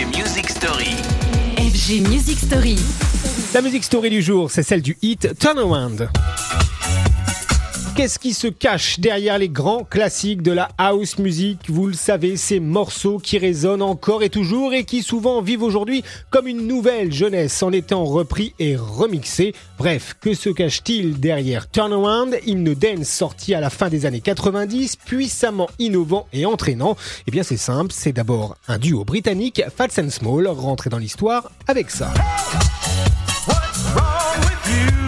FG Music Story. FG Music Story. La musique story du jour, c'est celle du hit Turnaround. Qu'est-ce qui se cache derrière les grands classiques de la house music? Vous le savez, ces morceaux qui résonnent encore et toujours et qui souvent vivent aujourd'hui comme une nouvelle jeunesse en étant repris et remixés. Bref, que se cache-t-il derrière Turnaround, hymne dance sorti à la fin des années 90, puissamment innovant et entraînant Eh bien c'est simple, c'est d'abord un duo britannique, Fats and Small, rentré dans l'histoire avec ça. What's wrong with you?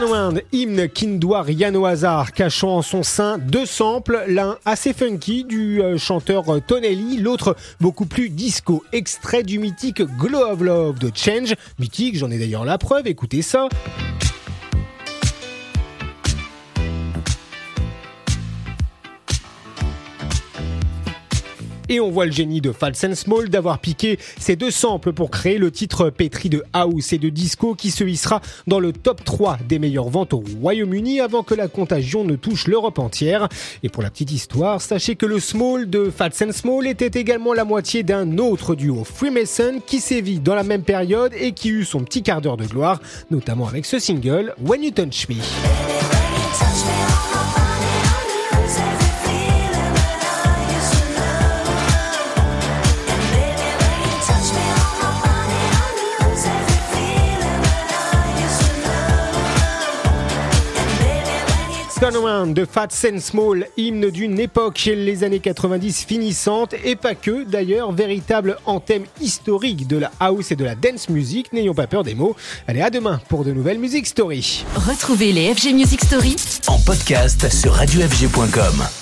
Turnaround, hymne qui ne au hasard, cachant en son sein deux samples, l'un assez funky du euh, chanteur euh, Tonelli, l'autre beaucoup plus disco, extrait du mythique Glow of Love de Change, mythique, j'en ai d'ailleurs la preuve, écoutez ça. Et on voit le génie de Fats and Small d'avoir piqué ces deux samples pour créer le titre pétri de house et de disco qui se hissera dans le top 3 des meilleures ventes au Royaume-Uni avant que la contagion ne touche l'Europe entière. Et pour la petite histoire, sachez que le Small de Fats and Small était également la moitié d'un autre duo Freemason qui sévit dans la même période et qui eut son petit quart d'heure de gloire, notamment avec ce single When You Touch Me. Turnaround de Fats and Small, hymne d'une époque, les années 90 finissantes, et pas que, d'ailleurs, véritable anthème historique de la house et de la dance music, n'ayons pas peur des mots. Allez, à demain pour de nouvelles Music Story. Retrouvez les FG Music Story En podcast sur radiofg.com.